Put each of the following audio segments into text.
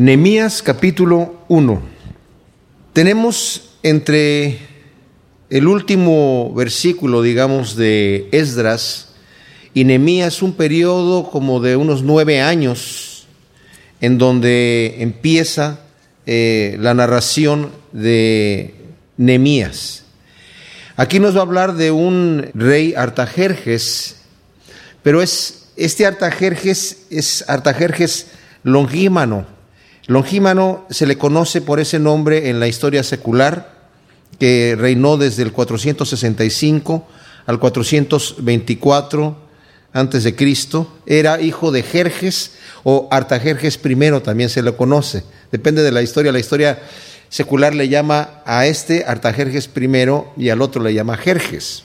Nemías capítulo 1. Tenemos entre el último versículo, digamos, de Esdras y Nemías un periodo como de unos nueve años en donde empieza eh, la narración de Nemías. Aquí nos va a hablar de un rey Artajerjes, pero es, este Artajerjes es Artajerjes longímano Longímano se le conoce por ese nombre en la historia secular, que reinó desde el 465 al 424 antes de Cristo. Era hijo de Jerjes o Artajerjes I, también se le conoce. Depende de la historia. La historia secular le llama a este Artajerjes I y al otro le llama Jerjes.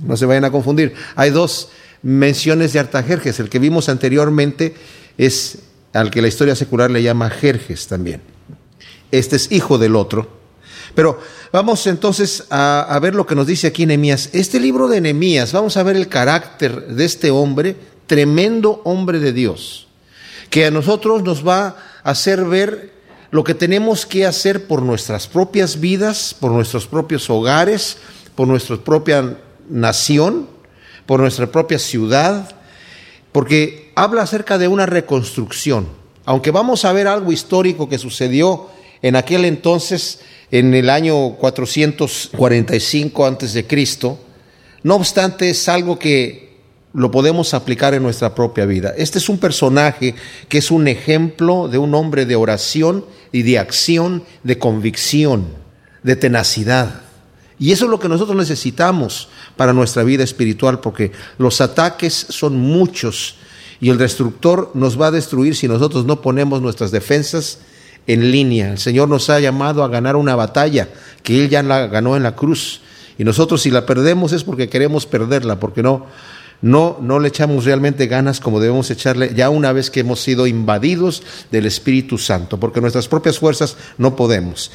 No se vayan a confundir. Hay dos menciones de Artajerjes. El que vimos anteriormente es al que la historia secular le llama Jerjes también. Este es hijo del otro. Pero vamos entonces a, ver lo que nos dice aquí Nehemías. Este libro de Nehemías, vamos a ver el carácter de este hombre, tremendo hombre de Dios, que a nosotros nos va a hacer ver lo que tenemos que hacer por nuestras propias vidas, por nuestros propios hogares, por nuestra propia nación, por nuestra propia ciudad, porque habla acerca de una reconstrucción. Aunque vamos a ver algo histórico que sucedió en aquel entonces, en el año 445 antes de Cristo, no obstante es algo que lo podemos aplicar en nuestra propia vida. Este es un personaje que es un ejemplo de un hombre de oración y de acción, de convicción, de tenacidad. Y eso es lo que nosotros necesitamos para nuestra vida espiritual, porque los ataques son muchos y el destructor nos va a destruir si nosotros no ponemos nuestras defensas en línea. El Señor nos ha llamado a ganar una batalla que Él ya la ganó en la cruz. Y nosotros si la perdemos es porque queremos perderla, porque no, no, no le echamos realmente ganas como debemos echarle ya una vez que hemos sido invadidos del Espíritu Santo, porque nuestras propias fuerzas no podemos.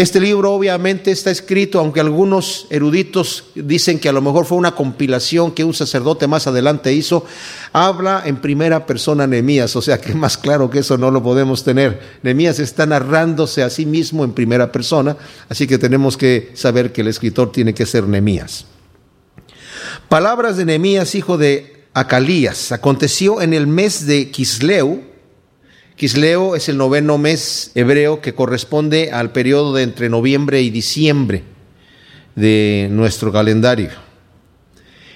Este libro obviamente está escrito, aunque algunos eruditos dicen que a lo mejor fue una compilación que un sacerdote más adelante hizo, habla en primera persona Nehemías, o sea que más claro que eso no lo podemos tener. Nehemías está narrándose a sí mismo en primera persona, así que tenemos que saber que el escritor tiene que ser Nehemías. Palabras de Nehemías, hijo de Acalías, aconteció en el mes de Quisleu, Quisleo es el noveno mes hebreo que corresponde al periodo de entre noviembre y diciembre de nuestro calendario.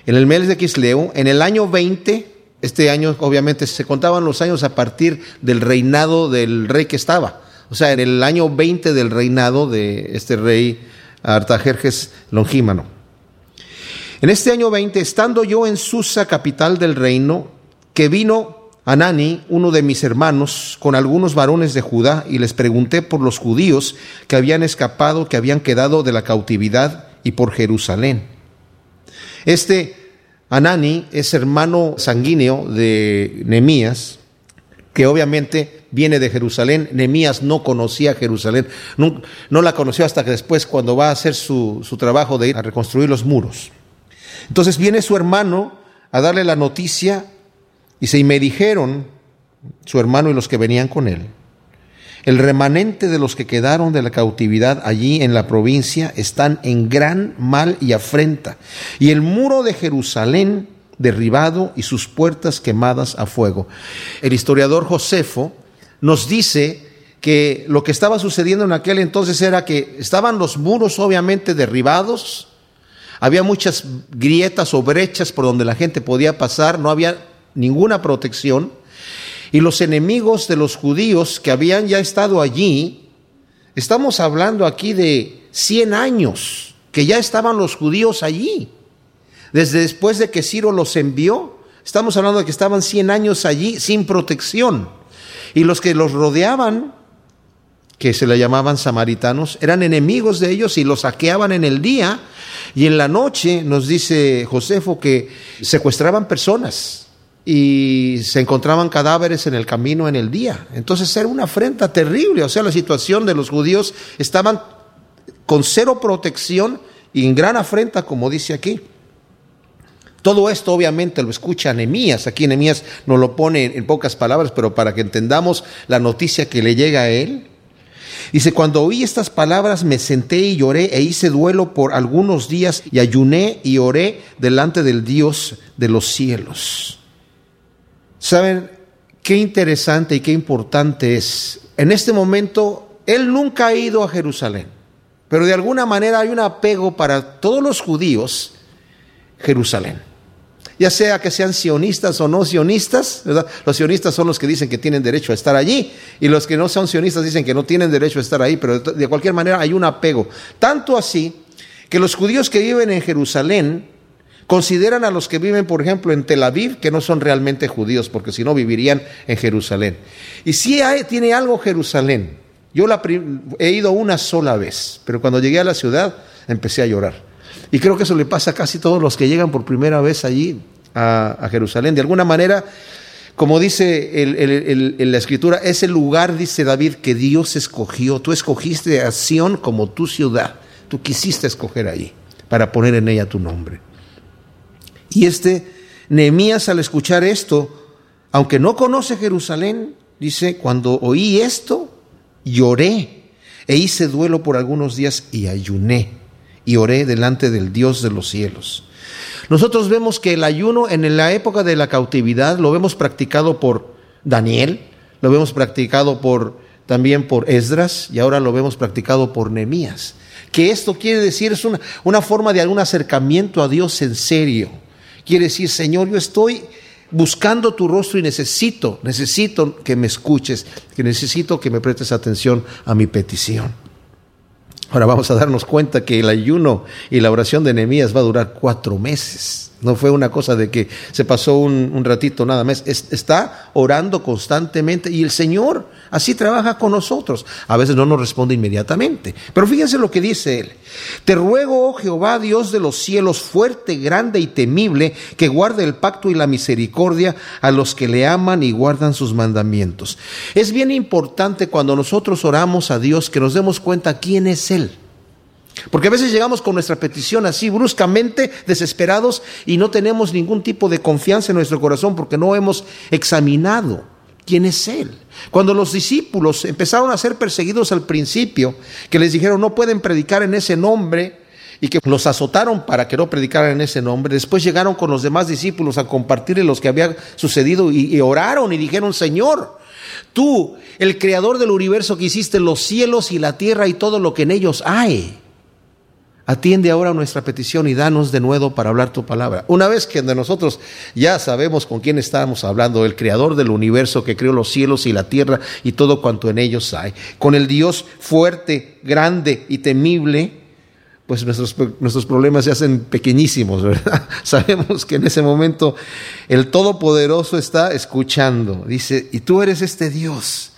En el mes de Quisleo, en el año 20, este año obviamente se contaban los años a partir del reinado del rey que estaba. O sea, en el año 20 del reinado de este rey Artajerjes Longímano. En este año 20, estando yo en Susa, capital del reino, que vino Anani, uno de mis hermanos, con algunos varones de Judá, y les pregunté por los judíos que habían escapado, que habían quedado de la cautividad, y por Jerusalén. Este Anani es hermano sanguíneo de Nemías, que obviamente viene de Jerusalén. Nemías no conocía Jerusalén, no, la conoció hasta que después, cuando va a hacer su trabajo de ir a reconstruir los muros. Entonces viene su hermano a darle la noticia Dice, y me dijeron, su hermano y los que venían con él, el remanente de los que quedaron de la cautividad allí en la provincia están en gran mal y afrenta, y el muro de Jerusalén derribado y sus puertas quemadas a fuego. El historiador Josefo nos dice que lo que estaba sucediendo en aquel entonces era que estaban los muros obviamente derribados, había muchas grietas o brechas por donde la gente podía pasar, no había ninguna protección, y los enemigos de los judíos que habían ya estado allí, estamos hablando aquí de 100 años que ya estaban los judíos allí, desde después de que Ciro los envió, estamos hablando de que estaban 100 años allí sin protección, y los que los rodeaban, que se le llamaban samaritanos, eran enemigos de ellos y los saqueaban en el día, y en la noche nos dice Josefo que secuestraban personas, y se encontraban cadáveres en el camino en el día. Entonces era una afrenta terrible, o sea, la situación de los judíos estaban con cero protección y en gran afrenta, como dice aquí. Todo esto obviamente lo escucha Nehemías. Aquí Nehemías nos lo pone en pocas palabras, pero para que entendamos la noticia que le llega a él. Dice, cuando oí estas palabras me senté y lloré e hice duelo por algunos días y ayuné y oré delante del Dios de los cielos. ¿Saben qué interesante y qué importante es? En este momento, él nunca ha ido a Jerusalén, pero de alguna manera hay un apego para todos los judíos Jerusalén ya sea que sean sionistas o no sionistas, Los sionistas son los que dicen que tienen derecho a estar allí y los que no son sionistas dicen que no tienen derecho a estar ahí, pero de cualquier manera hay un apego. Tanto así que los judíos que viven en Jerusalén consideran a los que viven, por ejemplo, en Tel Aviv, que no son realmente judíos, porque si no vivirían en Jerusalén. Y si tiene algo Jerusalén. Yo la, he ido una sola vez, pero cuando llegué a la ciudad empecé a llorar. Y creo que eso le pasa a casi todos los que llegan por primera vez allí a, Jerusalén. De alguna manera, como dice la escritura, es el lugar, dice David, que Dios escogió. Tú escogiste a Sión como tu ciudad. Tú quisiste escoger allí para poner en ella tu nombre. Y este Nehemías al escuchar esto, aunque no conoce Jerusalén, dice, cuando oí esto, lloré e hice duelo por algunos días y ayuné y oré delante del Dios de los cielos. Nosotros vemos que el ayuno en la época de la cautividad lo vemos practicado por Daniel, lo vemos practicado por también por Esdras y ahora lo vemos practicado por Nehemías. Que esto quiere decir es una, una forma de algún acercamiento a Dios en serio. Quiere decir, Señor, yo estoy buscando tu rostro y necesito, necesito que me escuches, que necesito que me prestes atención a mi petición. Ahora vamos a darnos cuenta que el ayuno y la oración de Nehemías va a durar cuatro meses. No fue una cosa de que se pasó un, ratito nada más. está orando constantemente y el Señor así trabaja con nosotros. A veces no nos responde inmediatamente. Pero fíjense lo que dice él. Te ruego, oh Jehová, Dios de los cielos, fuerte, grande y temible, que guarde el pacto y la misericordia a los que le aman y guardan sus mandamientos. Es bien importante cuando nosotros oramos a Dios que nos demos cuenta quién es Él. Porque a veces llegamos con nuestra petición así bruscamente, desesperados, y no tenemos ningún tipo de confianza en nuestro corazón porque no hemos examinado quién es Él. Cuando los discípulos empezaron a ser perseguidos al principio, que les dijeron no pueden predicar en ese nombre, y que los azotaron para que no predicaran en ese nombre. Después llegaron con los demás discípulos a compartirles lo que había sucedido y, oraron y dijeron, Señor, tú, el creador del universo que hiciste los cielos y la tierra y todo lo que en ellos hay, Atiende ahora nuestra petición y danos de nuevo para hablar tu palabra. Una vez que de nosotros ya sabemos con quién estamos hablando, el creador del universo que creó los cielos y la tierra y todo cuanto en ellos hay, con el Dios fuerte, grande y temible, pues nuestros, nuestros problemas se hacen pequeñísimos, ¿verdad? Sabemos que en ese momento el Todopoderoso está escuchando. Dice, y tú eres este Dios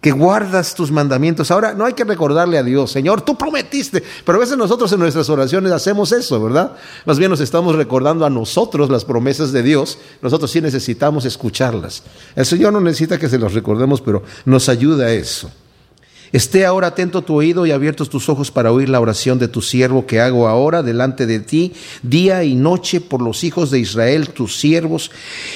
que guardas tus mandamientos. Ahora, no hay que recordarle a Dios, Señor, tú prometiste, pero a veces nosotros en nuestras oraciones hacemos eso, ¿verdad? Más bien nos estamos recordando a nosotros las promesas de Dios, nosotros sí necesitamos escucharlas. El Señor no necesita que se las recordemos, pero nos ayuda a eso. Esté ahora atento tu oído y abiertos tus ojos para oír la oración de tu siervo que hago ahora delante de ti, día y noche por los hijos de Israel, tus siervos,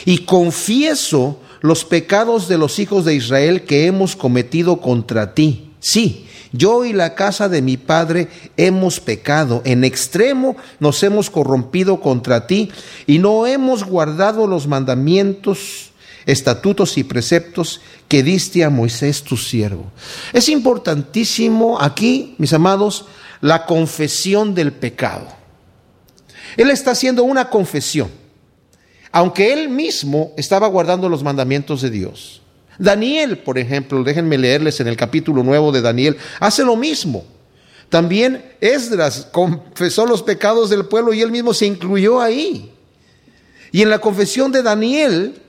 y confieso los pecados de los hijos de Israel que hemos cometido contra ti. Sí, yo y la casa de mi padre hemos pecado, en extremo nos hemos corrompido contra ti y no hemos guardado los mandamientos, estatutos y preceptos que diste a Moisés tu siervo. Es importantísimo aquí, mis amados, la confesión del pecado. Él está haciendo una confesión aunque él mismo estaba guardando los mandamientos de Dios. Daniel, por ejemplo, déjenme leerles en el capítulo nuevo de Daniel, hace lo mismo. También Esdras confesó los pecados del pueblo y él mismo se incluyó ahí. Y en la confesión de Daniel,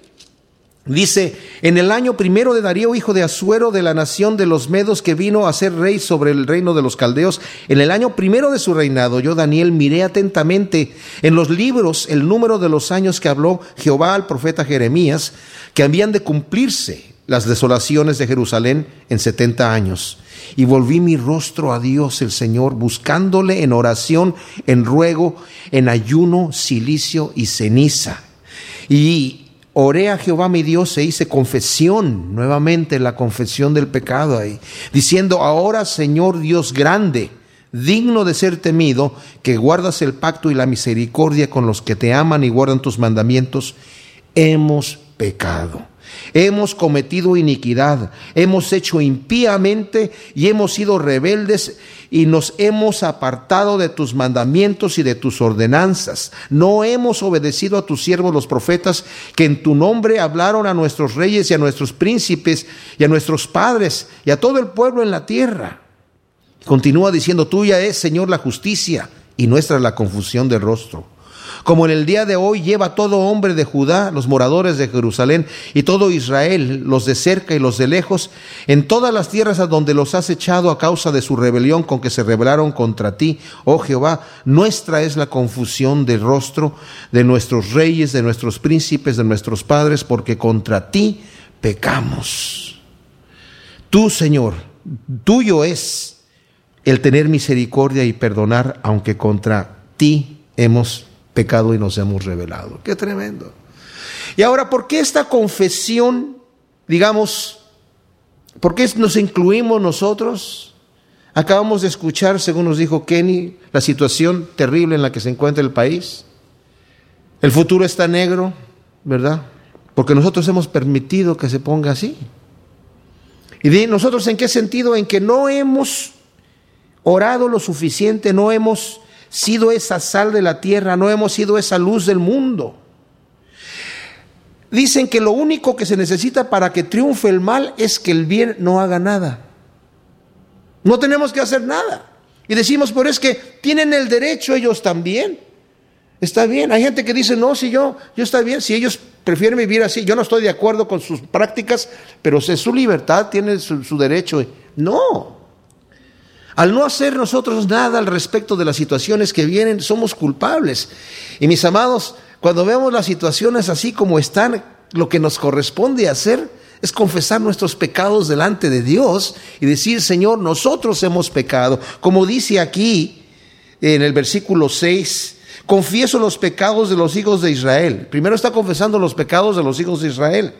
Dice, en el año primero de Darío, hijo de Asuero, de la nación de los Medos, que vino a ser rey sobre el reino de los caldeos, en el año primero de su reinado, yo, Daniel, miré atentamente en los libros el número de los años que habló Jehová al profeta Jeremías, que habían de cumplirse las desolaciones de Jerusalén en setenta años. Y volví mi rostro a Dios el Señor, buscándole en oración, en ruego, en ayuno, silicio y ceniza. Y oré a Jehová mi Dios e hice confesión, nuevamente la confesión del pecado ahí, diciendo, ahora Señor Dios grande, digno de ser temido, que guardas el pacto y la misericordia con los que te aman y guardan tus mandamientos, hemos pecado. Hemos cometido iniquidad, hemos hecho impíamente y hemos sido rebeldes y nos hemos apartado de tus mandamientos y de tus ordenanzas. No hemos obedecido a tus siervos los profetas que en tu nombre hablaron a nuestros reyes y a nuestros príncipes y a nuestros padres y a todo el pueblo en la tierra. Continúa diciendo, tuya es, Señor, la justicia y nuestra la confusión de rostro. Como en el día de hoy lleva todo hombre de Judá, los moradores de Jerusalén y todo Israel, los de cerca y los de lejos, en todas las tierras a donde los has echado a causa de su rebelión con que se rebelaron contra ti, oh Jehová, nuestra es la confusión de rostro de nuestros reyes, de nuestros príncipes, de nuestros padres, porque contra ti pecamos. Tú, Señor, tuyo es el tener misericordia y perdonar, aunque contra ti hemos pecado y nos hemos revelado. Qué tremendo. Y ahora, ¿por qué esta confesión, digamos, por qué nos incluimos nosotros? Acabamos de escuchar, según nos dijo Kenny, la situación terrible en la que se encuentra el país. El futuro está negro, ¿verdad? Porque nosotros hemos permitido que se ponga así. ¿Y de nosotros en qué sentido? En que no hemos orado lo suficiente, no hemos sido esa sal de la tierra, no hemos sido esa luz del mundo. Dicen que lo único que se necesita para que triunfe el mal es que el bien no haga nada. No tenemos que hacer nada. Y decimos, pero es que tienen el derecho ellos también. Está bien. Hay gente que dice, no, si yo, yo está bien, si ellos prefieren vivir así, yo no estoy de acuerdo con sus prácticas, pero es su libertad, tiene su, su derecho. No, al no hacer nosotros nada al respecto de las situaciones que vienen, somos culpables. Y mis amados, cuando vemos las situaciones así como están, lo que nos corresponde hacer es confesar nuestros pecados delante de Dios y decir, Señor, nosotros hemos pecado. Como dice aquí en el versículo 6, confieso los pecados de los hijos de Israel. Primero está confesando los pecados de los hijos de Israel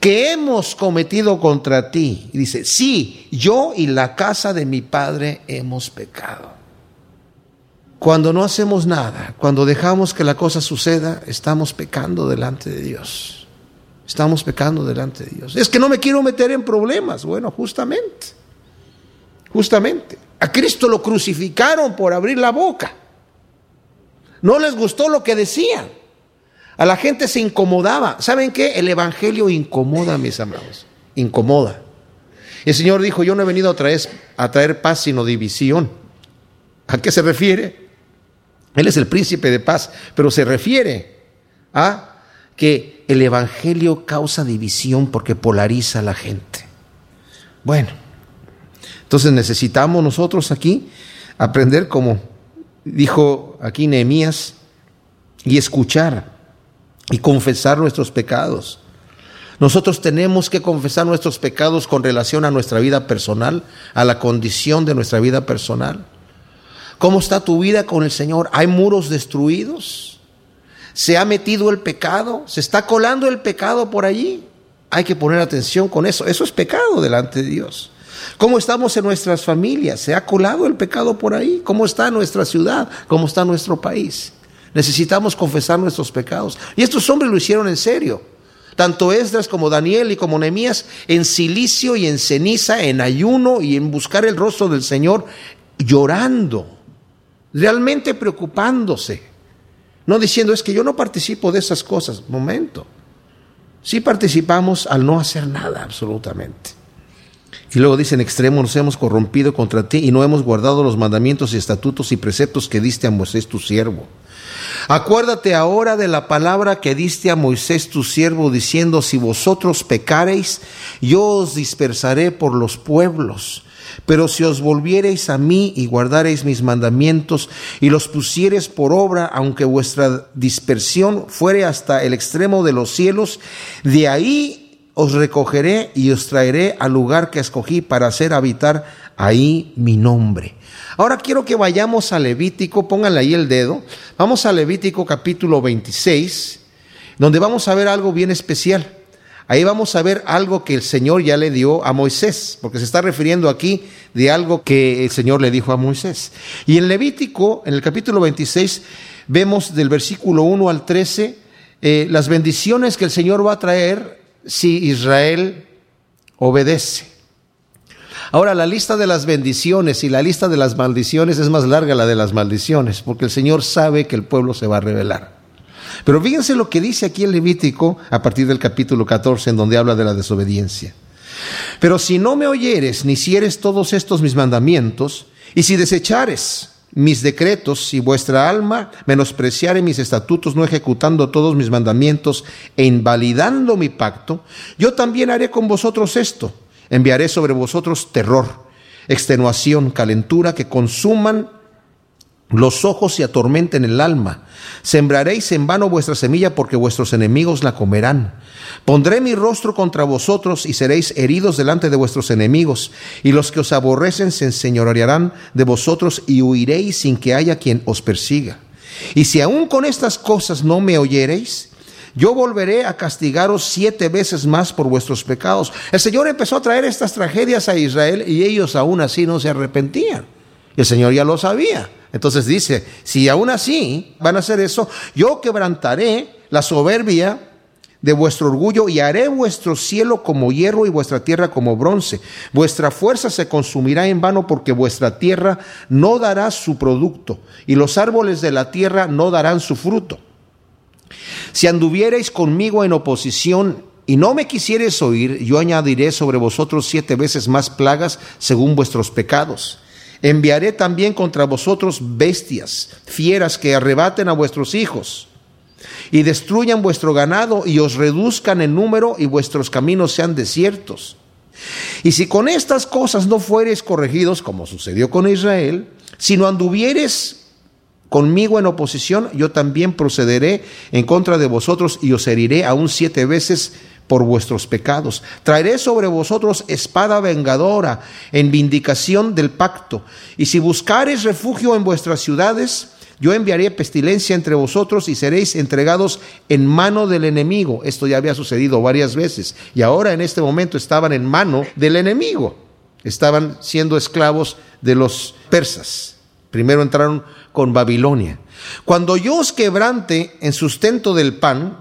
que hemos cometido contra ti. Y dice, sí, yo y la casa de mi padre hemos pecado. Cuando no hacemos nada, cuando dejamos que la cosa suceda, estamos pecando delante de Dios. Estamos pecando delante de Dios. Es que no me quiero meter en problemas. Bueno, justamente, justamente. A Cristo lo crucificaron por abrir la boca. No les gustó lo que decían. A la gente se incomodaba. ¿Saben qué? El Evangelio incomoda, mis amados. Incomoda. El Señor dijo, yo no he venido a traer, a traer paz, sino división. ¿A qué se refiere? Él es el príncipe de paz, pero se refiere a que el Evangelio causa división porque polariza a la gente. Bueno, entonces necesitamos nosotros aquí aprender como dijo aquí Nehemías y escuchar y confesar nuestros pecados. Nosotros tenemos que confesar nuestros pecados con relación a nuestra vida personal, a la condición de nuestra vida personal. ¿Cómo está tu vida con el Señor? ¿Hay muros destruidos? ¿Se ha metido el pecado? ¿Se está colando el pecado por allí? Hay que poner atención con eso. Eso es pecado delante de Dios. ¿Cómo estamos en nuestras familias? ¿Se ha colado el pecado por ahí? ¿Cómo está nuestra ciudad? ¿Cómo está nuestro país? Necesitamos confesar nuestros pecados. Y estos hombres lo hicieron en serio. Tanto Esdras como Daniel y como Nehemías en silicio y en ceniza, en ayuno y en buscar el rostro del Señor, llorando, realmente preocupándose. No diciendo, es que yo no participo de esas cosas. Momento. Sí participamos al no hacer nada, absolutamente. Y luego dice, en extremo nos hemos corrompido contra ti y no hemos guardado los mandamientos y estatutos y preceptos que diste a Moisés tu siervo. Acuérdate ahora de la palabra que diste a Moisés tu siervo, diciendo, si vosotros pecareis, yo os dispersaré por los pueblos. Pero si os volviereis a mí y guardareis mis mandamientos y los pusiereis por obra, aunque vuestra dispersión fuere hasta el extremo de los cielos, de ahí os recogeré y os traeré al lugar que escogí para hacer habitar ahí mi nombre. Ahora quiero que vayamos a Levítico, pónganle ahí el dedo. Vamos a Levítico capítulo 26, donde vamos a ver algo bien especial. Ahí vamos a ver algo que el Señor ya le dio a Moisés, porque se está refiriendo aquí de algo que el Señor le dijo a Moisés. Y en Levítico, en el capítulo 26, vemos del versículo 1 al 13 eh, las bendiciones que el Señor va a traer si Israel obedece. Ahora, la lista de las bendiciones y la lista de las maldiciones es más larga la de las maldiciones, porque el Señor sabe que el pueblo se va a rebelar. Pero fíjense lo que dice aquí el Levítico a partir del capítulo 14, en donde habla de la desobediencia. Pero si no me oyeres ni hicieres todos estos mis mandamientos, y si desechares mis decretos y vuestra alma menospreciare mis estatutos, no ejecutando todos mis mandamientos e invalidando mi pacto, yo también haré con vosotros esto. Enviaré sobre vosotros terror, extenuación, calentura que consuman los ojos y atormenten el alma. Sembraréis en vano vuestra semilla porque vuestros enemigos la comerán. Pondré mi rostro contra vosotros y seréis heridos delante de vuestros enemigos, y los que os aborrecen se enseñorearán de vosotros y huiréis sin que haya quien os persiga. Y si aún con estas cosas no me oyereis, yo volveré a castigaros siete veces más por vuestros pecados. El Señor empezó a traer estas tragedias a Israel y ellos aún así no se arrepentían. El Señor ya lo sabía. Entonces dice, si aún así van a hacer eso, yo quebrantaré la soberbia de vuestro orgullo y haré vuestro cielo como hierro y vuestra tierra como bronce. Vuestra fuerza se consumirá en vano porque vuestra tierra no dará su producto y los árboles de la tierra no darán su fruto. Si anduviereis conmigo en oposición y no me quisiereis oír, yo añadiré sobre vosotros siete veces más plagas según vuestros pecados. Enviaré también contra vosotros bestias, fieras que arrebaten a vuestros hijos y destruyan vuestro ganado y os reduzcan en número y vuestros caminos sean desiertos. Y si con estas cosas no fuereis corregidos, como sucedió con Israel, si no anduvieres conmigo en oposición, yo también procederé en contra de vosotros y os heriré aún siete veces por vuestros pecados. Traeré sobre vosotros espada vengadora en vindicación del pacto. Y si buscareis refugio en vuestras ciudades, yo enviaré pestilencia entre vosotros y seréis entregados en mano del enemigo. Esto ya había sucedido varias veces. Y ahora en este momento estaban en mano del enemigo. Estaban siendo esclavos de los persas. Primero entraron con Babilonia. Cuando yo os quebrante en sustento del pan,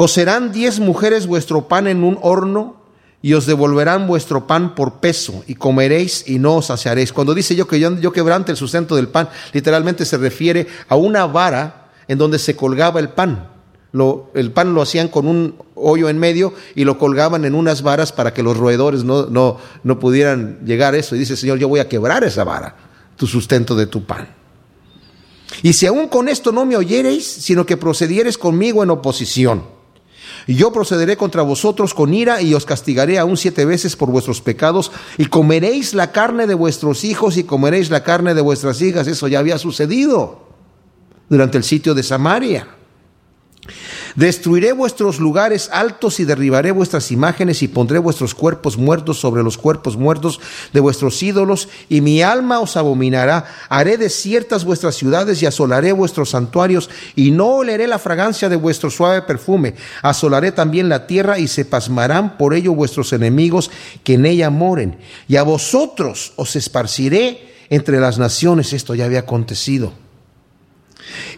Cocerán diez mujeres vuestro pan en un horno y os devolverán vuestro pan por peso y comeréis y no os saciaréis. Cuando dice yo que yo, quebrante el sustento del pan, literalmente se refiere a una vara en donde se colgaba el pan. El pan lo hacían con un hoyo en medio y lo colgaban en unas varas para que los roedores no, no, no pudieran llegar a eso. Y dice, Señor, yo voy a quebrar esa vara, tu sustento de tu pan. Y si aún con esto no me oyereis, sino que procediereis conmigo en oposición, y yo procederé contra vosotros con ira y os castigaré aún siete veces por vuestros pecados y comeréis la carne de vuestros hijos y comeréis la carne de vuestras hijas. Eso ya había sucedido durante el sitio de Samaria. Destruiré vuestros lugares altos y derribaré vuestras imágenes y pondré vuestros cuerpos muertos sobre los cuerpos muertos de vuestros ídolos y mi alma os abominará. Haré desiertas vuestras ciudades y asolaré vuestros santuarios y no oleré la fragancia de vuestro suave perfume. Asolaré también la tierra y se pasmarán por ello vuestros enemigos que en ella moren. Y a vosotros os esparciré entre las naciones. Esto ya había acontecido.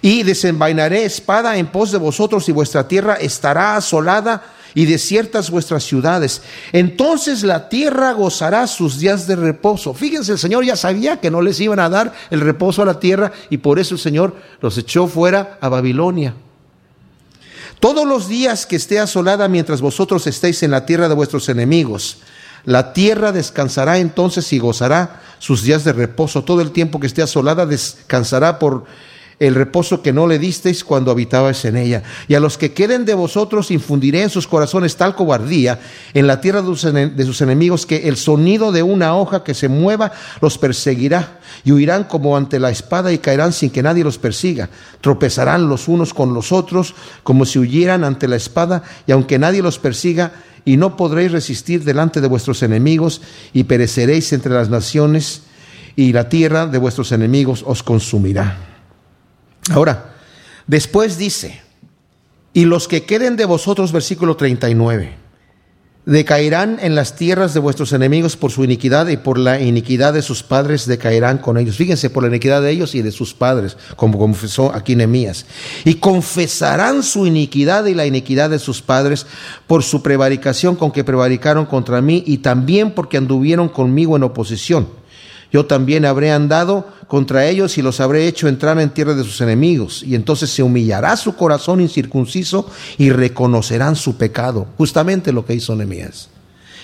Y desenvainaré espada en pos de vosotros y vuestra tierra estará asolada y desiertas vuestras ciudades. Entonces la tierra gozará sus días de reposo. Fíjense, el Señor ya sabía que no les iban a dar el reposo a la tierra y por eso el Señor los echó fuera a Babilonia. Todos los días que esté asolada mientras vosotros estéis en la tierra de vuestros enemigos, la tierra descansará entonces y gozará sus días de reposo. Todo el tiempo que esté asolada descansará por el reposo que no le disteis cuando habitabais en ella. Y a los que queden de vosotros infundiré en sus corazones tal cobardía en la tierra de sus enemigos que el sonido de una hoja que se mueva los perseguirá y huirán como ante la espada y caerán sin que nadie los persiga. Tropezarán los unos con los otros como si huyeran ante la espada y aunque nadie los persiga, y no podréis resistir delante de vuestros enemigos y pereceréis entre las naciones y la tierra de vuestros enemigos os consumirá. Ahora, después dice, y los que queden de vosotros, versículo 39, decaerán en las tierras de vuestros enemigos por su iniquidad y por la iniquidad de sus padres decaerán con ellos. Fíjense, por la iniquidad de ellos y de sus padres, como confesó aquí Nehemías. Y confesarán su iniquidad y la iniquidad de sus padres por su prevaricación con que prevaricaron contra mí y también porque anduvieron conmigo en oposición yo también habré andado contra ellos y los habré hecho entrar en tierra de sus enemigos. Y entonces se humillará su corazón incircunciso y reconocerán su pecado. Justamente lo que hizo Nehemías.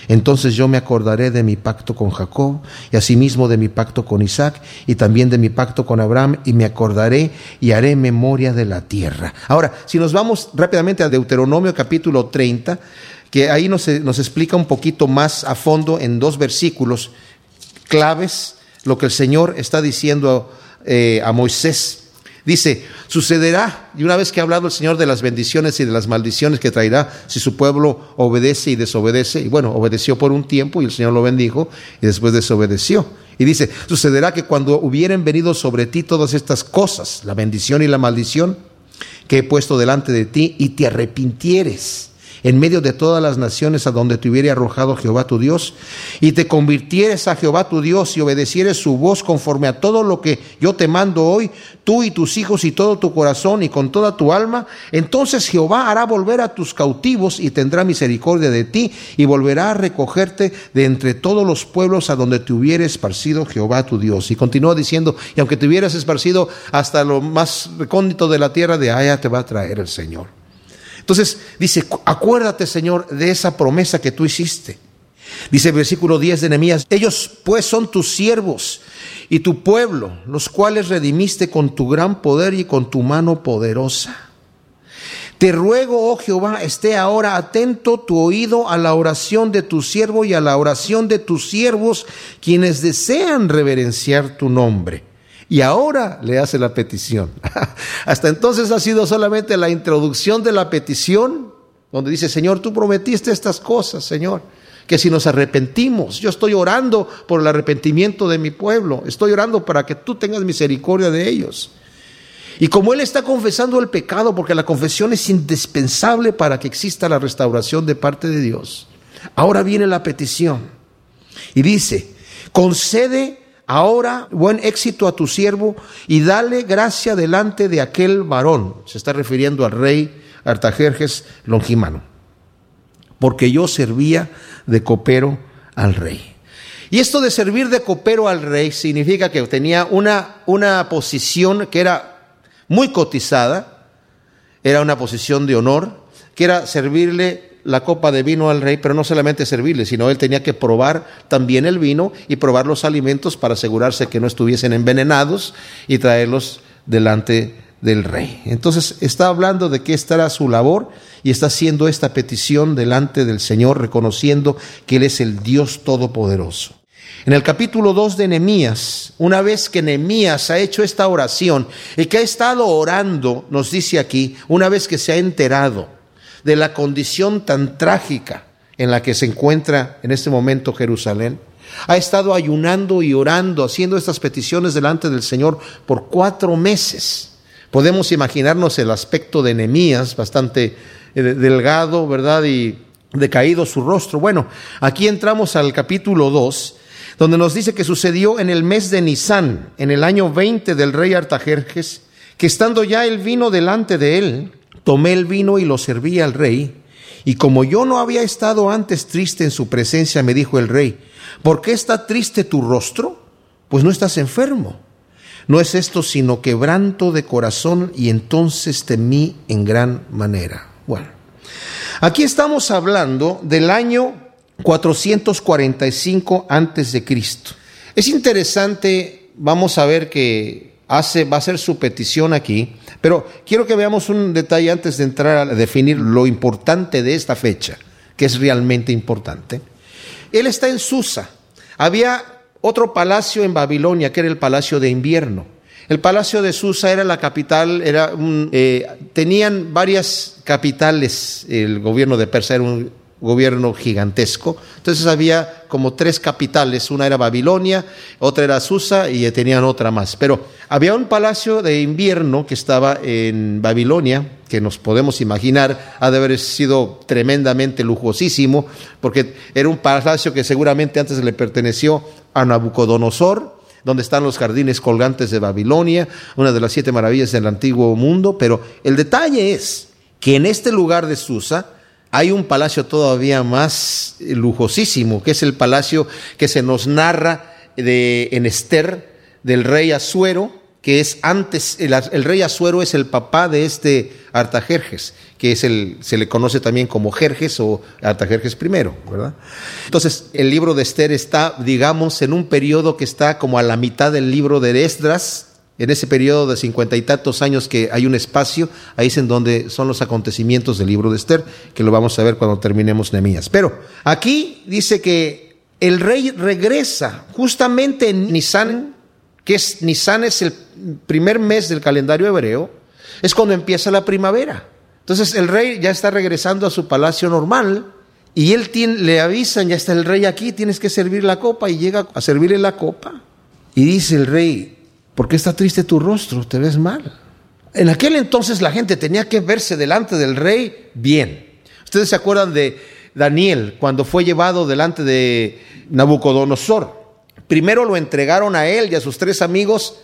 Entonces yo me acordaré de mi pacto con Jacob y asimismo de mi pacto con Isaac y también de mi pacto con Abraham y me acordaré y haré memoria de la tierra. Ahora, si nos vamos rápidamente a Deuteronomio capítulo 30, que ahí nos, nos explica un poquito más a fondo en dos versículos claves lo que el Señor está diciendo eh, a Moisés. Dice, sucederá, y una vez que ha hablado el Señor de las bendiciones y de las maldiciones que traerá si su pueblo obedece y desobedece, y bueno, obedeció por un tiempo y el Señor lo bendijo y después desobedeció. Y dice, sucederá que cuando hubieren venido sobre ti todas estas cosas, la bendición y la maldición que he puesto delante de ti, y te arrepintieres en medio de todas las naciones a donde te hubiere arrojado Jehová tu Dios, y te convirtieres a Jehová tu Dios y obedecieres su voz conforme a todo lo que yo te mando hoy, tú y tus hijos y todo tu corazón y con toda tu alma, entonces Jehová hará volver a tus cautivos y tendrá misericordia de ti y volverá a recogerte de entre todos los pueblos a donde te hubiere esparcido Jehová tu Dios. Y continúa diciendo, y aunque te hubieras esparcido hasta lo más recóndito de la tierra, de allá te va a traer el Señor. Entonces dice, acuérdate Señor de esa promesa que tú hiciste. Dice el versículo 10 de Nehemías, ellos pues son tus siervos y tu pueblo, los cuales redimiste con tu gran poder y con tu mano poderosa. Te ruego, oh Jehová, esté ahora atento tu oído a la oración de tu siervo y a la oración de tus siervos, quienes desean reverenciar tu nombre y ahora le hace la petición. Hasta entonces ha sido solamente la introducción de la petición, donde dice, Señor, tú prometiste estas cosas, Señor, que si nos arrepentimos, yo estoy orando por el arrepentimiento de mi pueblo, estoy orando para que tú tengas misericordia de ellos. Y como Él está confesando el pecado, porque la confesión es indispensable para que exista la restauración de parte de Dios, ahora viene la petición. Y dice, concede Ahora, buen éxito a tu siervo y dale gracia delante de aquel varón. Se está refiriendo al rey Artajerjes Longimano. Porque yo servía de copero al rey. Y esto de servir de copero al rey significa que tenía una, una posición que era muy cotizada, era una posición de honor, que era servirle la copa de vino al rey, pero no solamente servirle, sino él tenía que probar también el vino y probar los alimentos para asegurarse que no estuviesen envenenados y traerlos delante del rey. Entonces está hablando de que esta era su labor y está haciendo esta petición delante del Señor, reconociendo que Él es el Dios Todopoderoso. En el capítulo 2 de Nehemías, una vez que Nehemías ha hecho esta oración y que ha estado orando, nos dice aquí, una vez que se ha enterado de la condición tan trágica en la que se encuentra en este momento Jerusalén. Ha estado ayunando y orando, haciendo estas peticiones delante del Señor por cuatro meses. Podemos imaginarnos el aspecto de Nehemías, bastante eh, delgado, ¿verdad? Y decaído su rostro. Bueno, aquí entramos al capítulo 2, donde nos dice que sucedió en el mes de Nisán, en el año 20 del rey Artajerjes, que estando ya el vino delante de él, tomé el vino y lo serví al rey, y como yo no había estado antes triste en su presencia, me dijo el rey, ¿por qué está triste tu rostro? Pues no estás enfermo. No es esto sino quebranto de corazón y entonces temí en gran manera. Bueno, aquí estamos hablando del año 445 antes de Cristo. Es interesante, vamos a ver que hace, va a ser su petición aquí, pero quiero que veamos un detalle antes de entrar a definir lo importante de esta fecha, que es realmente importante. Él está en Susa. Había otro palacio en Babilonia, que era el palacio de invierno. El palacio de Susa era la capital, era un, eh, tenían varias capitales, el gobierno de Persia era un gobierno gigantesco. Entonces había como tres capitales, una era Babilonia, otra era Susa y tenían otra más. Pero había un palacio de invierno que estaba en Babilonia, que nos podemos imaginar ha de haber sido tremendamente lujosísimo, porque era un palacio que seguramente antes le perteneció a Nabucodonosor, donde están los jardines colgantes de Babilonia, una de las siete maravillas del antiguo mundo, pero el detalle es que en este lugar de Susa, hay un palacio todavía más lujosísimo, que es el palacio que se nos narra de, en Esther del rey Asuero, que es antes, el, rey Asuero es el papá de este Artajerjes, que es el, se le conoce también como Jerjes o Artajerjes I, ¿verdad? Entonces, el libro de Esther está, digamos, en un periodo que está como a la mitad del libro de Esdras, en ese periodo de cincuenta y tantos años que hay un espacio, ahí es en donde son los acontecimientos del libro de Esther, que lo vamos a ver cuando terminemos Nehemías. Pero aquí dice que el rey regresa justamente en Nisan, que es Nisan es el primer mes del calendario hebreo, es cuando empieza la primavera. Entonces el rey ya está regresando a su palacio normal y él le avisan, ya está el rey aquí, tienes que servir la copa y llega a servirle la copa. Y dice el rey, ¿Por qué está triste tu rostro? Te ves mal. En aquel entonces la gente tenía que verse delante del rey bien. Ustedes se acuerdan de Daniel cuando fue llevado delante de Nabucodonosor. Primero lo entregaron a él y a sus tres amigos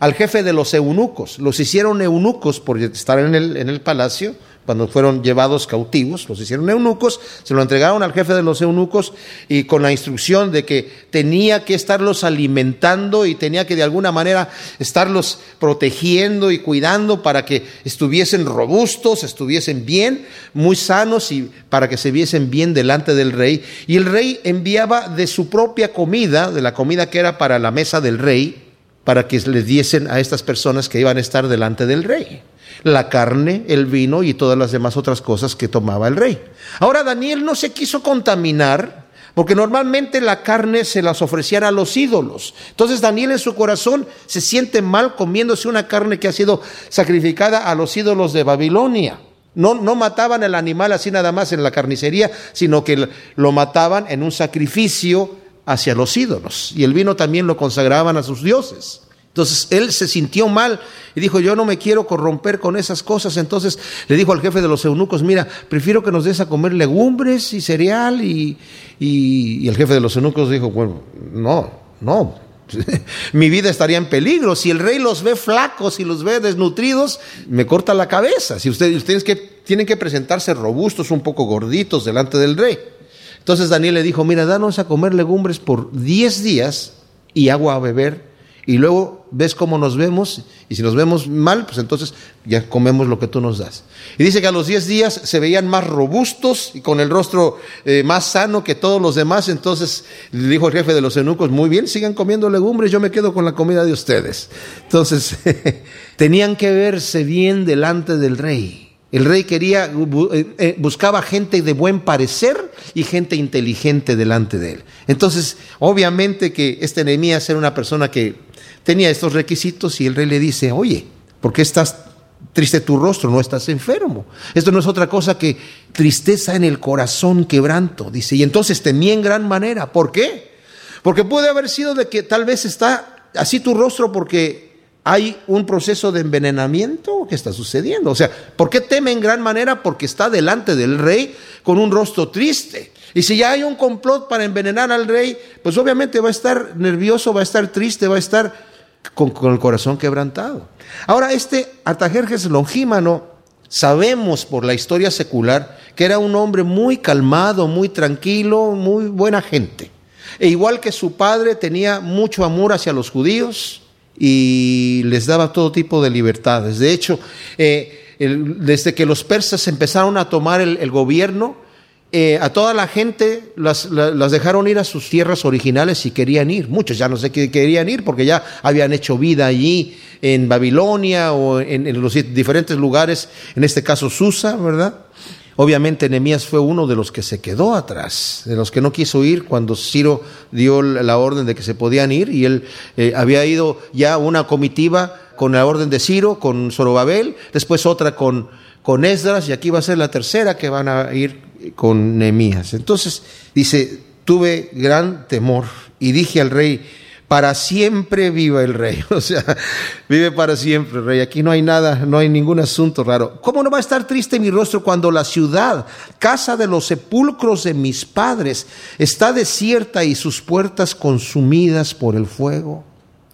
al jefe de los eunucos. Los hicieron eunucos por estar en el, en el palacio cuando fueron llevados cautivos, los hicieron eunucos, se lo entregaron al jefe de los eunucos y con la instrucción de que tenía que estarlos alimentando y tenía que de alguna manera estarlos protegiendo y cuidando para que estuviesen robustos, estuviesen bien, muy sanos y para que se viesen bien delante del rey. Y el rey enviaba de su propia comida, de la comida que era para la mesa del rey, para que les diesen a estas personas que iban a estar delante del rey la carne, el vino y todas las demás otras cosas que tomaba el rey. Ahora Daniel no se quiso contaminar porque normalmente la carne se las ofrecían a los ídolos. Entonces Daniel en su corazón se siente mal comiéndose una carne que ha sido sacrificada a los ídolos de Babilonia. No, no mataban el animal así nada más en la carnicería, sino que lo mataban en un sacrificio hacia los ídolos. Y el vino también lo consagraban a sus dioses. Entonces él se sintió mal y dijo, yo no me quiero corromper con esas cosas. Entonces le dijo al jefe de los eunucos, mira, prefiero que nos des a comer legumbres y cereal. Y, y, el jefe de los eunucos dijo, bueno, no, no, mi vida estaría en peligro. Si el rey los ve flacos y los ve desnutridos, me corta la cabeza. Si ustedes, ustedes que, tienen que presentarse robustos, un poco gorditos delante del rey. Entonces Daniel le dijo, mira, danos a comer legumbres por 10 días y agua a beber y luego ves cómo nos vemos, y si nos vemos mal, pues entonces ya comemos lo que tú nos das. Y dice que a los 10 días se veían más robustos y con el rostro eh, más sano que todos los demás, entonces le dijo el jefe de los eunucos, muy bien, sigan comiendo legumbres, yo me quedo con la comida de ustedes. Entonces, tenían que verse bien delante del rey. El rey quería, eh, eh, buscaba gente de buen parecer y gente inteligente delante de él. Entonces, obviamente que este Nehemías era una persona que tenía estos requisitos y el rey le dice, oye, ¿por qué estás triste tu rostro? No estás enfermo. Esto no es otra cosa que tristeza en el corazón, quebranto. Dice, y entonces temí en gran manera. ¿Por qué? Porque puede haber sido de que tal vez está así tu rostro porque hay un proceso de envenenamiento que está sucediendo. O sea, ¿por qué teme en gran manera? Porque está delante del rey con un rostro triste. Y si ya hay un complot para envenenar al rey, pues obviamente va a estar nervioso, va a estar triste, va a estar con, el corazón quebrantado. Ahora, este Artajerjes Longímano, sabemos por la historia secular que era un hombre muy calmado, muy tranquilo, muy buena gente. E igual que su padre tenía mucho amor hacia los judíos y les daba todo tipo de libertades. De hecho, eh, desde que los persas empezaron a tomar el gobierno, eh, a toda la gente las, dejaron ir a sus tierras originales si querían ir. Muchos ya no sé qué querían ir porque ya habían hecho vida allí en Babilonia o en, los diferentes lugares, en este caso Susa, ¿verdad? Obviamente Nehemías fue uno de los que se quedó atrás, de los que no quiso ir cuando Ciro dio la orden de que se podían ir y él eh, había ido ya una comitiva con la orden de Ciro, con Zorobabel, después otra con con Esdras y aquí va a ser la tercera que van a ir con Nehemías. Entonces dice, tuve gran temor y dije al rey, para siempre viva el rey. O sea, vive para siempre el rey. Aquí no hay nada, no hay ningún asunto raro. ¿Cómo no va a estar triste mi rostro cuando la ciudad, casa de los sepulcros de mis padres, está desierta y sus puertas consumidas por el fuego?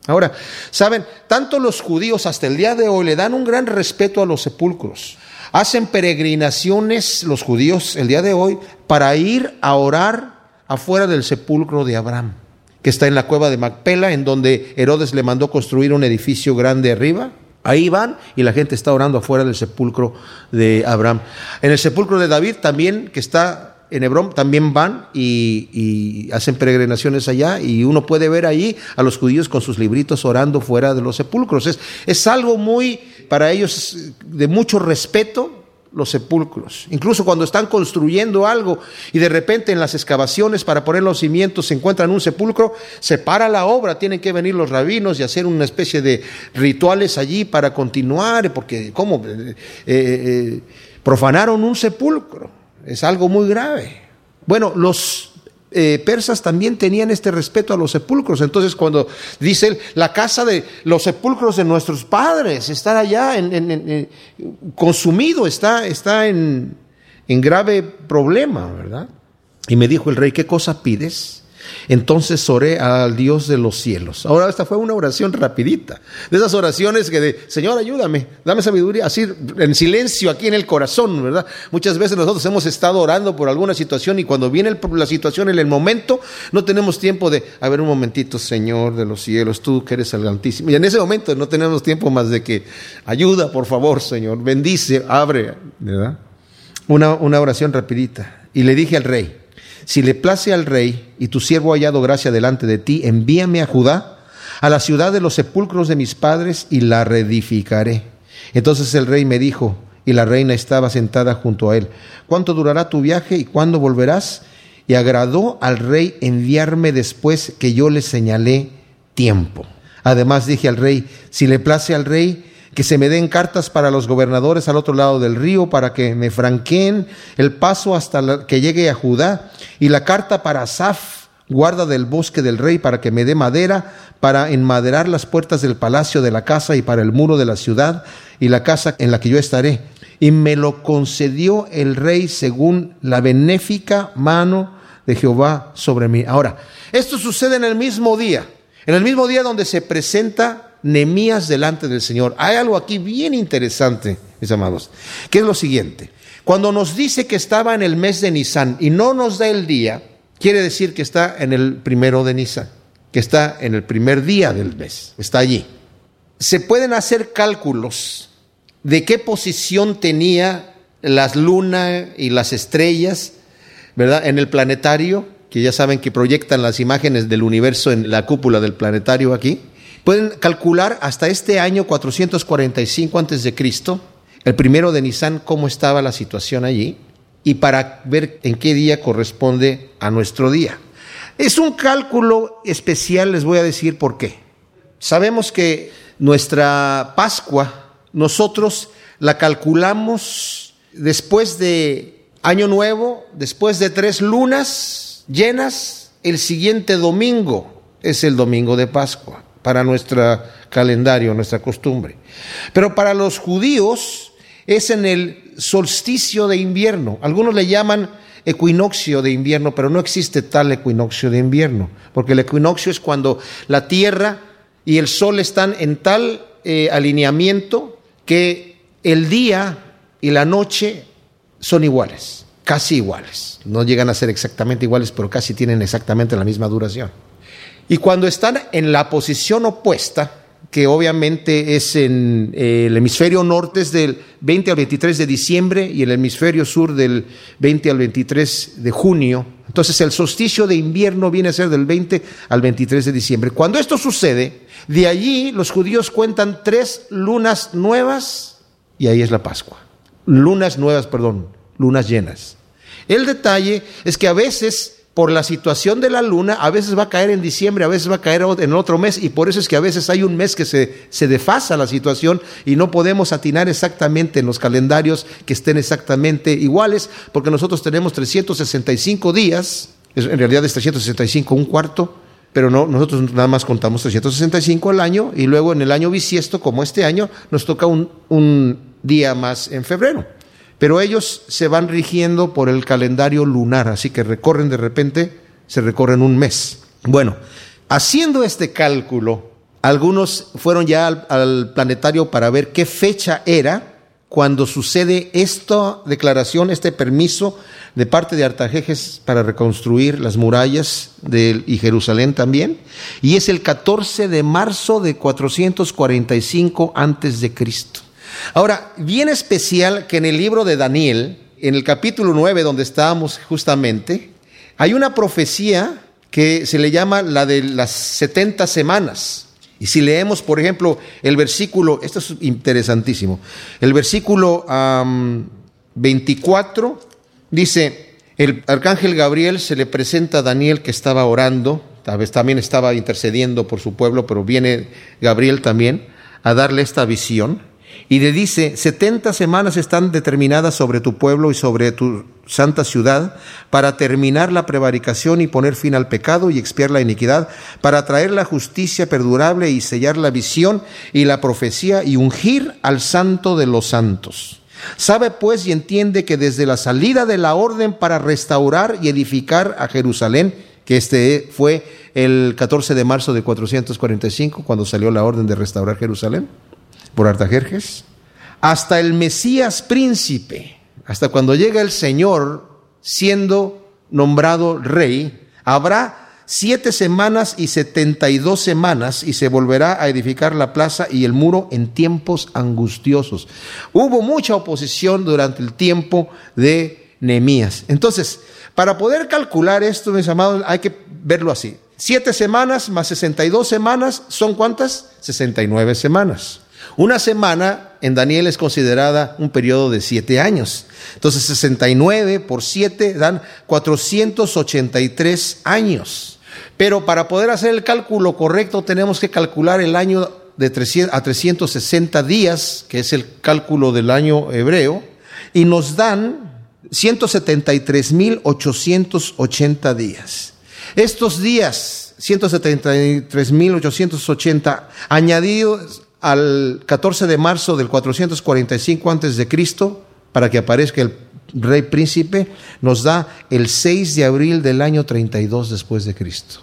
Ahora, saben, tanto los judíos hasta el día de hoy le dan un gran respeto a los sepulcros. Hacen peregrinaciones los judíos el día de hoy para ir a orar afuera del sepulcro de Abraham que está en la cueva de Macpela, en donde Herodes le mandó construir un edificio grande arriba. Ahí van y la gente está orando afuera del sepulcro de Abraham. En el sepulcro de David también, que está en Hebrón, también van y, hacen peregrinaciones allá y uno puede ver ahí a los judíos con sus libritos orando fuera de los sepulcros. Es, es algo muy, para ellos, de mucho respeto los sepulcros. Incluso cuando están construyendo algo y de repente en las excavaciones para poner los cimientos se encuentran un sepulcro, se para la obra, tienen que venir los rabinos y hacer una especie de rituales allí para continuar, porque ¿cómo? Eh, eh, profanaron un sepulcro. Es algo muy grave. Bueno, los eh, persas también tenían este respeto a los sepulcros. Entonces, cuando dice la casa de los sepulcros de nuestros padres, está allá en, consumido, está, está en, en grave problema, ¿verdad? Y me dijo el rey, ¿qué cosa pides? Entonces oré al Dios de los cielos. Ahora esta fue una oración rapidita, de esas oraciones que de, Señor, ayúdame, dame sabiduría, así en silencio aquí en el corazón, ¿verdad? Muchas veces nosotros hemos estado orando por alguna situación y cuando viene la situación en el momento, no tenemos tiempo de, a ver un momentito, Señor de los cielos, tú que eres el Altísimo. Y en ese momento no tenemos tiempo más de que, ayuda, por favor, Señor, bendice, abre, ¿verdad? Una, una oración rapidita. Y le dije al rey, si le place al rey y tu siervo ha hallado gracia delante de ti, envíame a Judá, a la ciudad de los sepulcros de mis padres, y la reedificaré. Entonces el rey me dijo, y la reina estaba sentada junto a él, ¿cuánto durará tu viaje y cuándo volverás? Y agradó al rey enviarme después que yo le señalé tiempo. Además dije al rey, si le place al rey, que se me den cartas para los gobernadores al otro lado del río para que me franqueen el paso hasta que llegue a Judá, y la carta para Asaf, guarda del bosque del rey, para que me dé madera para enmaderar las puertas del palacio de la casa y para el muro de la ciudad y la casa en la que yo estaré. Y me lo concedió el rey según la benéfica mano de Jehová sobre mí. Ahora, esto sucede en el mismo día, en el mismo día donde se presenta Nemías delante del Señor. Hay algo aquí bien interesante, mis amados, que es lo siguiente. Cuando nos dice que estaba en el mes de Nisan y no nos da el día, quiere decir que está en el primero de Nisan, que está en el primer día del mes, está allí. Se pueden hacer cálculos de qué posición tenía las lunas y las estrellas, ¿verdad? En el planetario, que ya saben que proyectan las imágenes del universo en la cúpula del planetario aquí. Pueden calcular hasta este año 445 antes de Cristo, el primero de Nisan, cómo estaba la situación allí y para ver en qué día corresponde a nuestro día. Es un cálculo especial, les voy a decir por qué. Sabemos que nuestra Pascua, nosotros la calculamos después de Año Nuevo, después de tres lunas llenas, el siguiente domingo es el domingo de Pascua para nuestro calendario, nuestra costumbre. Pero para los judíos es en el solsticio de invierno. Algunos le llaman equinoccio de invierno, pero no existe tal equinoccio de invierno, porque el equinoccio es cuando la tierra y el sol están en tal eh, alineamiento que el día y la noche son iguales, casi iguales. No llegan a ser exactamente iguales, pero casi tienen exactamente la misma duración. Y cuando están en la posición opuesta, que obviamente es en eh, el hemisferio norte es del 20 al 23 de diciembre y el hemisferio sur del 20 al 23 de junio. Entonces el solsticio de invierno viene a ser del 20 al 23 de diciembre. Cuando esto sucede, de allí los judíos cuentan tres lunas nuevas y ahí es la Pascua. Lunas nuevas, perdón, lunas llenas. El detalle es que a veces por la situación de la luna, a veces va a caer en diciembre, a veces va a caer en otro mes, y por eso es que a veces hay un mes que se, se desfasa la situación y no podemos atinar exactamente en los calendarios que estén exactamente iguales, porque nosotros tenemos 365 días, en realidad es 365 un cuarto, pero no, nosotros nada más contamos 365 al año, y luego en el año bisiesto, como este año, nos toca un, un día más en febrero pero ellos se van rigiendo por el calendario lunar, así que recorren de repente, se recorren un mes. Bueno, haciendo este cálculo, algunos fueron ya al, planetario para ver qué fecha era cuando sucede esta declaración, este permiso de parte de Artajejes para reconstruir las murallas de, y Jerusalén también, y es el 14 de marzo de 445 antes de Cristo. Ahora, bien especial que en el libro de Daniel, en el capítulo 9, donde estábamos justamente, hay una profecía que se le llama la de las 70 semanas. Y si leemos, por ejemplo, el versículo, esto es interesantísimo, el versículo 24 dice, el arcángel Gabriel se le presenta a Daniel que estaba orando, tal vez también estaba intercediendo por su pueblo, pero viene Gabriel también a darle esta visión y le dice, setenta semanas están determinadas sobre tu pueblo y sobre tu santa ciudad para terminar la prevaricación y poner fin al pecado y expiar la iniquidad, para traer la justicia perdurable y sellar la visión y la profecía y ungir al santo de los santos. Sabe pues y entiende que desde la salida de la orden para restaurar y edificar a Jerusalén, que este fue el 14 de marzo de 445, cuando salió la orden de restaurar Jerusalén, por Artajerjes, hasta el Mesías príncipe, hasta cuando llega el Señor siendo nombrado rey, habrá siete semanas y setenta y dos semanas y se volverá a edificar la plaza y el muro en tiempos angustiosos. Hubo mucha oposición durante el tiempo de Nehemías. Entonces, para poder calcular esto, mis amados, hay que verlo así. Siete semanas más sesenta y dos semanas, ¿son cuántas? Sesenta y nueve semanas. Una semana en Daniel es considerada un periodo de siete años. Entonces 69 por 7 dan 483 años. Pero para poder hacer el cálculo correcto tenemos que calcular el año de 300 a 360 días, que es el cálculo del año hebreo, y nos dan 173.880 días. Estos días, 173.880 añadidos al 14 de marzo del 445 antes de Cristo para que aparezca el rey príncipe nos da el 6 de abril del año 32 después de Cristo.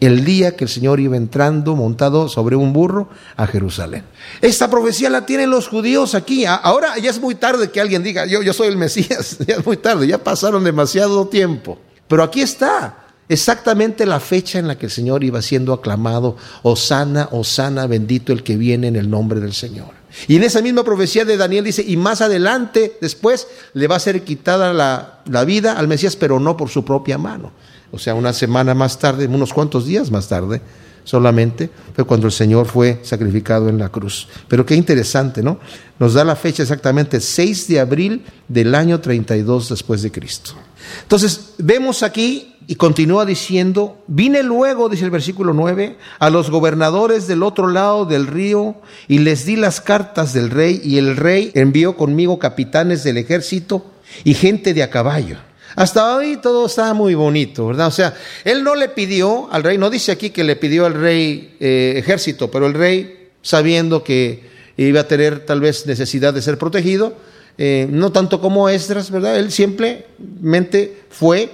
El día que el Señor iba entrando montado sobre un burro a Jerusalén. Esta profecía la tienen los judíos aquí. Ahora ya es muy tarde que alguien diga, yo, yo soy el Mesías. Ya es muy tarde, ya pasaron demasiado tiempo. Pero aquí está exactamente la fecha en la que el Señor iba siendo aclamado, Osana, Osana, bendito el que viene en el nombre del Señor. Y en esa misma profecía de Daniel dice, y más adelante, después, le va a ser quitada la, la vida al Mesías, pero no por su propia mano. O sea, una semana más tarde, unos cuantos días más tarde, solamente fue cuando el Señor fue sacrificado en la cruz. Pero qué interesante, ¿no? Nos da la fecha exactamente 6 de abril del año 32 después de Cristo. Entonces, vemos aquí y continúa diciendo, vine luego, dice el versículo 9, a los gobernadores del otro lado del río y les di las cartas del rey y el rey envió conmigo capitanes del ejército y gente de a caballo. Hasta hoy todo está muy bonito, ¿verdad? O sea, él no le pidió al rey, no dice aquí que le pidió al rey eh, ejército, pero el rey, sabiendo que iba a tener tal vez necesidad de ser protegido, eh, no tanto como Esdras, ¿verdad? Él simplemente fue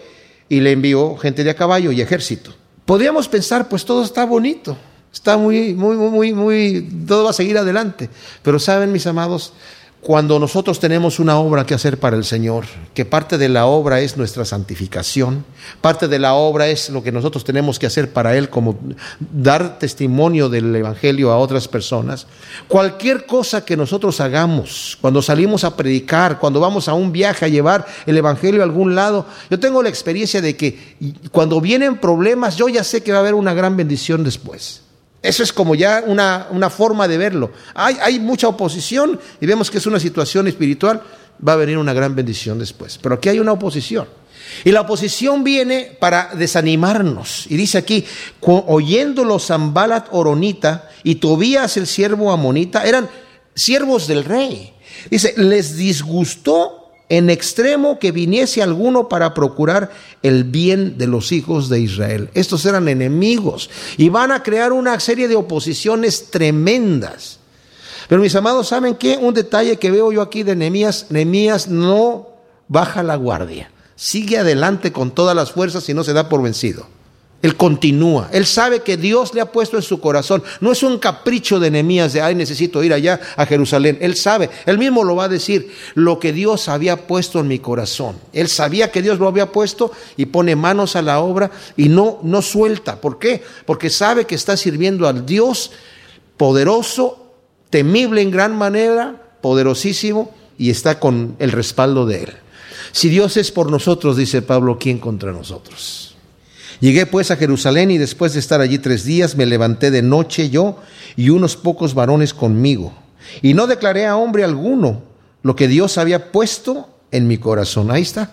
y le envió gente de a caballo y ejército. Podríamos pensar, pues todo está bonito, está muy, muy, muy, muy, todo va a seguir adelante. Pero saben, mis amados, cuando nosotros tenemos una obra que hacer para el Señor, que parte de la obra es nuestra santificación, parte de la obra es lo que nosotros tenemos que hacer para Él, como dar testimonio del Evangelio a otras personas, cualquier cosa que nosotros hagamos, cuando salimos a predicar, cuando vamos a un viaje a llevar el Evangelio a algún lado, yo tengo la experiencia de que cuando vienen problemas, yo ya sé que va a haber una gran bendición después. Eso es como ya una, forma de verlo. Hay, hay mucha oposición y vemos que es una situación espiritual, va a venir una gran bendición después. Pero aquí hay una oposición. Y la oposición viene para desanimarnos. Y dice aquí, oyéndolo Zambalat Oronita y Tobías el siervo Amonita, eran siervos del rey. Dice, les disgustó en extremo que viniese alguno para procurar el bien de los hijos de Israel. Estos eran enemigos y van a crear una serie de oposiciones tremendas. Pero mis amados, ¿saben qué? Un detalle que veo yo aquí de Nehemías, Nehemías no baja la guardia. Sigue adelante con todas las fuerzas y no se da por vencido. Él continúa. Él sabe que Dios le ha puesto en su corazón. No es un capricho de Nehemías de, ay, necesito ir allá a Jerusalén. Él sabe, él mismo lo va a decir, lo que Dios había puesto en mi corazón. Él sabía que Dios lo había puesto y pone manos a la obra y no, no suelta. ¿Por qué? Porque sabe que está sirviendo al Dios poderoso, temible en gran manera, poderosísimo y está con el respaldo de Él. Si Dios es por nosotros, dice Pablo, ¿quién contra nosotros? Llegué pues a Jerusalén y después de estar allí tres días me levanté de noche yo y unos pocos varones conmigo. Y no declaré a hombre alguno lo que Dios había puesto en mi corazón. Ahí está.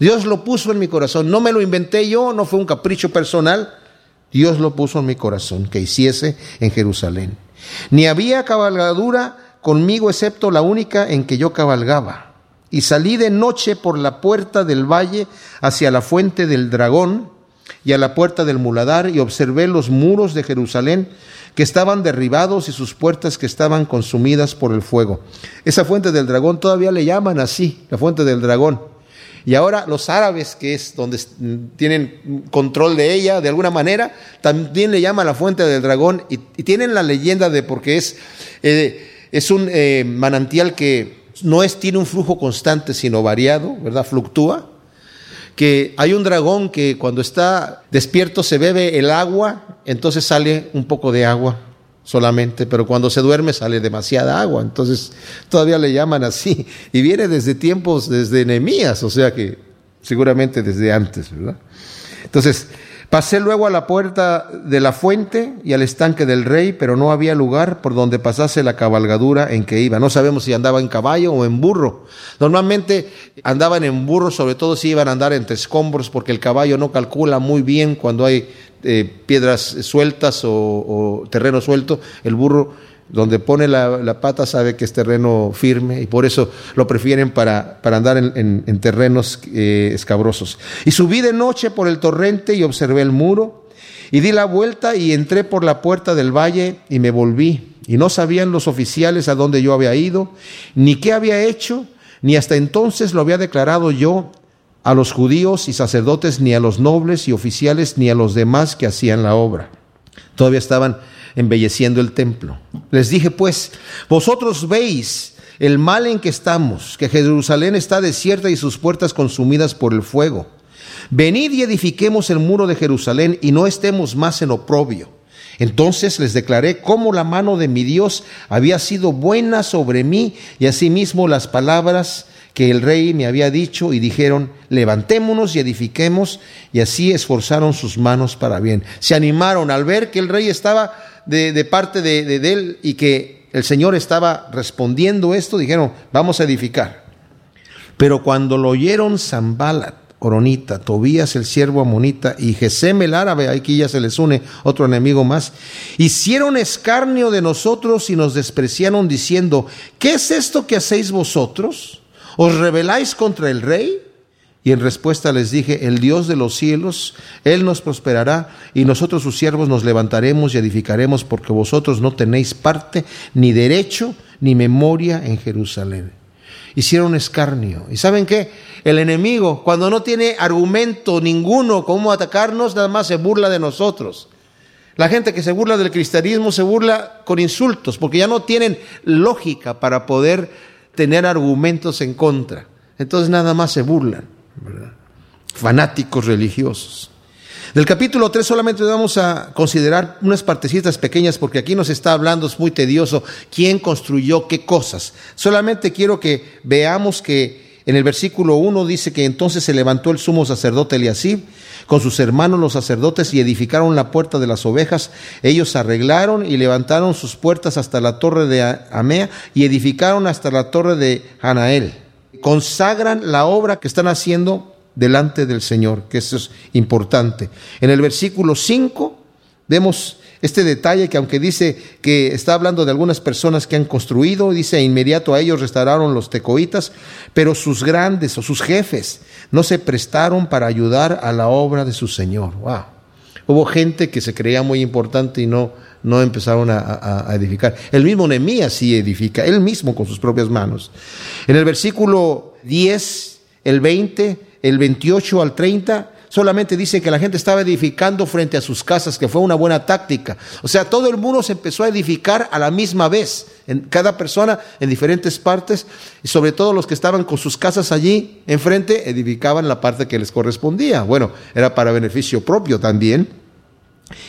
Dios lo puso en mi corazón. No me lo inventé yo, no fue un capricho personal. Dios lo puso en mi corazón que hiciese en Jerusalén. Ni había cabalgadura conmigo excepto la única en que yo cabalgaba. Y salí de noche por la puerta del valle hacia la fuente del dragón y a la puerta del muladar y observé los muros de Jerusalén que estaban derribados y sus puertas que estaban consumidas por el fuego. Esa fuente del dragón todavía le llaman así, la fuente del dragón. Y ahora los árabes, que es donde tienen control de ella de alguna manera, también le llaman la fuente del dragón y, tienen la leyenda de porque es, eh, es un eh, manantial que no es, tiene un flujo constante, sino variado, ¿verdad? Fluctúa que hay un dragón que cuando está despierto se bebe el agua, entonces sale un poco de agua solamente, pero cuando se duerme sale demasiada agua, entonces todavía le llaman así, y viene desde tiempos, desde Nehemías, o sea que seguramente desde antes, ¿verdad? Entonces, Pasé luego a la puerta de la fuente y al estanque del rey, pero no había lugar por donde pasase la cabalgadura en que iba. No sabemos si andaba en caballo o en burro. Normalmente andaban en burro, sobre todo si iban a andar entre escombros, porque el caballo no calcula muy bien cuando hay eh, piedras sueltas o, o terreno suelto. El burro donde pone la, pata sabe que es terreno firme y por eso lo prefieren para, para andar en, terrenos eh, escabrosos. Y subí de noche por el torrente y observé el muro y di la vuelta y entré por la puerta del valle y me volví. Y no sabían los oficiales a dónde yo había ido, ni qué había hecho, ni hasta entonces lo había declarado yo a los judíos y sacerdotes, ni a los nobles y oficiales, ni a los demás que hacían la obra. Todavía estaban embelleciendo el templo. Les dije pues, vosotros veis el mal en que estamos, que Jerusalén está desierta y sus puertas consumidas por el fuego. Venid y edifiquemos el muro de Jerusalén y no estemos más en oprobio. Entonces les declaré cómo la mano de mi Dios había sido buena sobre mí y asimismo las palabras que el rey me había dicho y dijeron, levantémonos y edifiquemos y así esforzaron sus manos para bien. Se animaron al ver que el rey estaba de, parte de, él y que el Señor estaba respondiendo esto, dijeron, vamos a edificar. Pero cuando lo oyeron Zambalat, Oronita, Tobías el siervo amonita y Gesem el árabe, aquí ya se les une otro enemigo más, hicieron escarnio de nosotros y nos despreciaron diciendo, ¿qué es esto que hacéis vosotros? ¿Os rebeláis contra el rey? Y en respuesta les dije, el Dios de los cielos, Él nos prosperará y nosotros sus siervos nos levantaremos y edificaremos porque vosotros no tenéis parte, ni derecho, ni memoria en Jerusalén. Hicieron escarnio. ¿Y saben qué? El enemigo, cuando no tiene argumento ninguno cómo atacarnos, nada más se burla de nosotros. La gente que se burla del cristianismo se burla con insultos, porque ya no tienen lógica para poder tener argumentos en contra. Entonces nada más se burlan fanáticos religiosos. Del capítulo 3 solamente vamos a considerar unas partecitas pequeñas porque aquí nos está hablando, es muy tedioso, quién construyó qué cosas. Solamente quiero que veamos que en el versículo 1 dice que entonces se levantó el sumo sacerdote Eliasib con sus hermanos los sacerdotes y edificaron la puerta de las ovejas. Ellos arreglaron y levantaron sus puertas hasta la torre de Amea y edificaron hasta la torre de Hanael. Consagran la obra que están haciendo delante del Señor, que eso es importante. En el versículo 5 vemos este detalle que aunque dice que está hablando de algunas personas que han construido, dice inmediato a ellos restauraron los tecoitas, pero sus grandes o sus jefes no se prestaron para ayudar a la obra de su Señor. Wow. Hubo gente que se creía muy importante y no, no empezaron a, a edificar. El mismo Nehemías sí edifica, él mismo con sus propias manos. En el versículo 10, el 20, el 28 al 30, solamente dice que la gente estaba edificando frente a sus casas, que fue una buena táctica. O sea, todo el mundo se empezó a edificar a la misma vez, en cada persona en diferentes partes, y sobre todo los que estaban con sus casas allí enfrente, edificaban la parte que les correspondía. Bueno, era para beneficio propio también.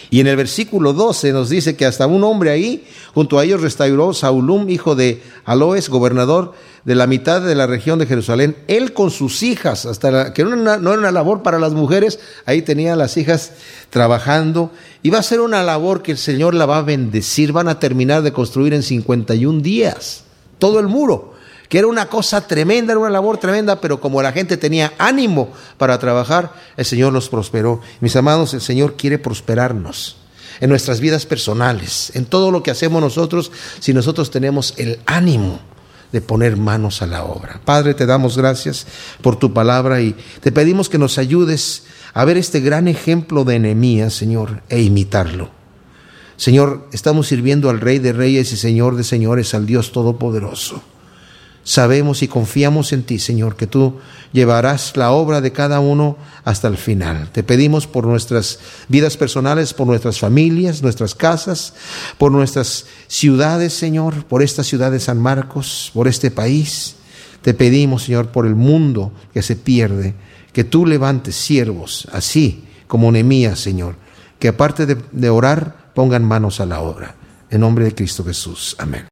Y en el versículo 12 nos dice que hasta un hombre ahí, junto a ellos restauró Saulum, hijo de Aloes, gobernador de la mitad de la región de Jerusalén, él con sus hijas, hasta que no era, una, labor para las mujeres, ahí tenía las hijas trabajando, y va a ser una labor que el Señor la va a bendecir, van a terminar de construir en 51 días, todo el muro que era una cosa tremenda, era una labor tremenda, pero como la gente tenía ánimo para trabajar, el Señor los prosperó. Mis amados, el Señor quiere prosperarnos en nuestras vidas personales, en todo lo que hacemos nosotros, si nosotros tenemos el ánimo de poner manos a la obra. Padre, te damos gracias por tu palabra y te pedimos que nos ayudes a ver este gran ejemplo de enemías, Señor, e imitarlo. Señor, estamos sirviendo al Rey de Reyes y Señor de Señores, al Dios Todopoderoso. Sabemos y confiamos en ti, Señor, que tú llevarás la obra de cada uno hasta el final. Te pedimos por nuestras vidas personales, por nuestras familias, nuestras casas, por nuestras ciudades, Señor, por esta ciudad de San Marcos, por este país. Te pedimos, Señor, por el mundo que se pierde, que tú levantes siervos, así como Nemías, Señor, que aparte de, de orar, pongan manos a la obra. En nombre de Cristo Jesús. Amén.